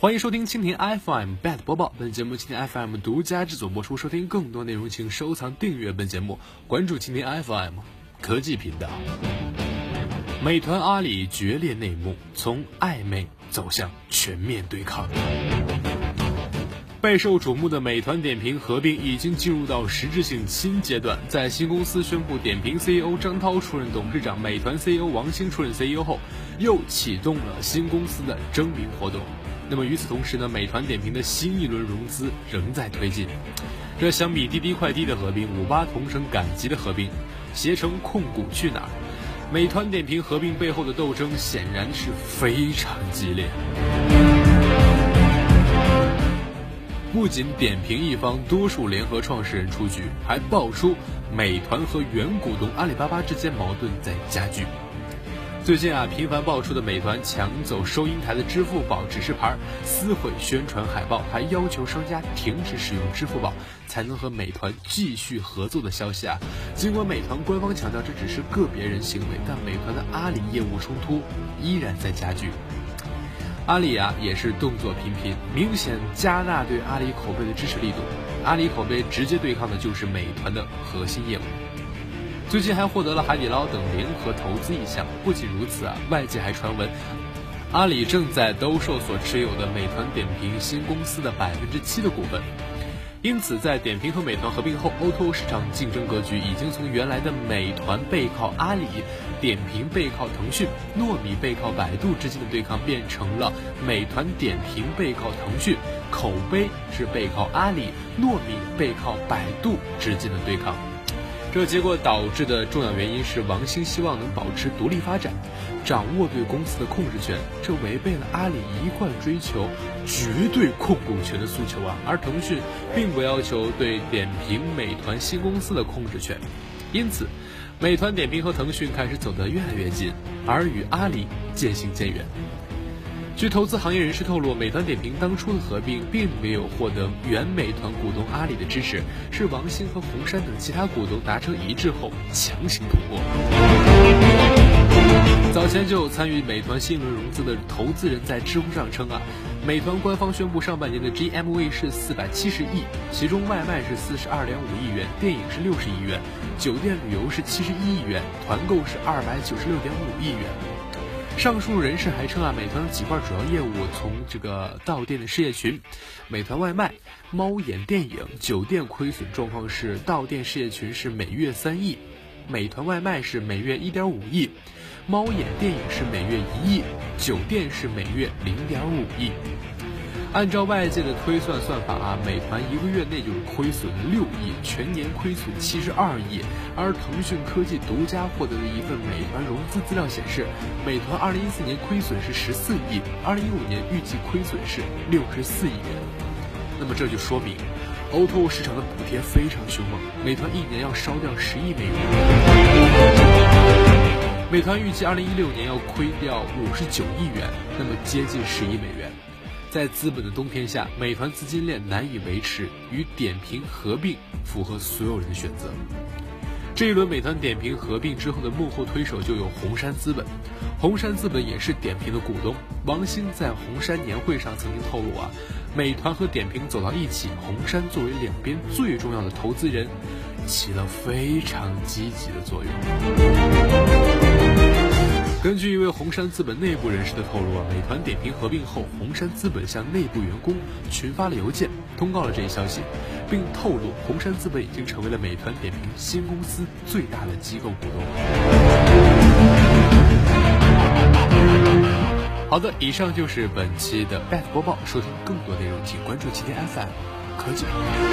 欢迎收听蜻蜓 FM Bad 播报，本节目蜻蜓 FM 独家制作播出。收听更多内容，请收藏订阅本节目，关注蜻蜓 FM 科技频道。美团阿里决裂内幕，从暧昧走向全面对抗。备受瞩目的美团点评合并已经进入到实质性新阶段。在新公司宣布点评 CEO 张涛出任董事长，美团 CEO 王兴出任 CEO 后，又启动了新公司的征名活动。那么与此同时呢，美团点评的新一轮融资仍在推进。这相比滴滴快滴的合并，五八同城赶集的合并，携程控股去哪儿？美团点评合并背后的斗争显然是非常激烈。不仅点评一方多数联合创始人出局，还爆出美团和原股东阿里巴巴之间矛盾在加剧。最近啊，频繁爆出的美团抢走收银台的支付宝指示牌、撕毁宣传海报，还要求商家停止使用支付宝才能和美团继续合作的消息啊，尽管美团官方强调这只是个别人行为，但美团的阿里业务冲突依然在加剧。阿里啊也是动作频频，明显加大对阿里口碑的支持力度。阿里口碑直接对抗的就是美团的核心业务。最近还获得了海底捞等联合投资意向。不仅如此啊，外界还传闻，阿里正在兜售所持有的美团点评新公司的百分之七的股份。因此，在点评和美团合并后，O2O 市场竞争格局已经从原来的美团背靠阿里、点评背靠腾讯、糯米背靠百度之间的对抗，变成了美团点评背靠腾讯，口碑是背靠阿里、糯米背靠百度之间的对抗。这结果导致的重要原因是，王兴希望能保持独立发展，掌握对公司的控制权，这违背了阿里一贯追求绝对控股权的诉求啊。而腾讯并不要求对点评、美团新公司的控制权，因此，美团点评和腾讯开始走得越来越近，而与阿里渐行渐远。据投资行业人士透露，美团点评当初的合并并没有获得原美团股东阿里的支持，是王兴和红杉等其他股东达成一致后强行通过。早前就有参与美团新一轮融资的投资人在知乎上称啊，美团官方宣布上半年的 GMV 是四百七十亿，其中外卖是四十二点五亿元，电影是六十亿元，酒店旅游是七十一亿元，团购是二百九十六点五亿元。上述人士还称啊，美团的几块主要业务从这个到店的事业群、美团外卖、猫眼电影、酒店亏损状况是到店事业群是每月三亿，美团外卖是每月一点五亿，猫眼电影是每月一亿，酒店是每月零点五亿。按照外界的推算算法啊，美团一个月内就是亏损六亿，全年亏损七十二亿。而腾讯科技独家获得的一份美团融资资料显示，美团二零一四年亏损是十四亿，二零一五年预计亏损是六十四亿元。那么这就说明，O2O 市场的补贴非常凶猛，美团一年要烧掉十亿美元。美团预计二零一六年要亏掉五十九亿元，那么接近十亿美元。在资本的冬天下，美团资金链难以维持，与点评合并符合所有人的选择。这一轮美团点评合并之后的幕后推手就有红杉资本，红杉资本也是点评的股东。王兴在红杉年会上曾经透露啊，美团和点评走到一起，红杉作为两边最重要的投资人，起了非常积极的作用。根据一位红杉资本内部人士的透露啊，美团点评合并后，红杉资本向内部员工群发了邮件，通告了这一消息，并透露红杉资本已经成为了美团点评新公司最大的机构股东。好的，以上就是本期的 BAT 播报，收听更多内容请关注齐天 FM 科技频道。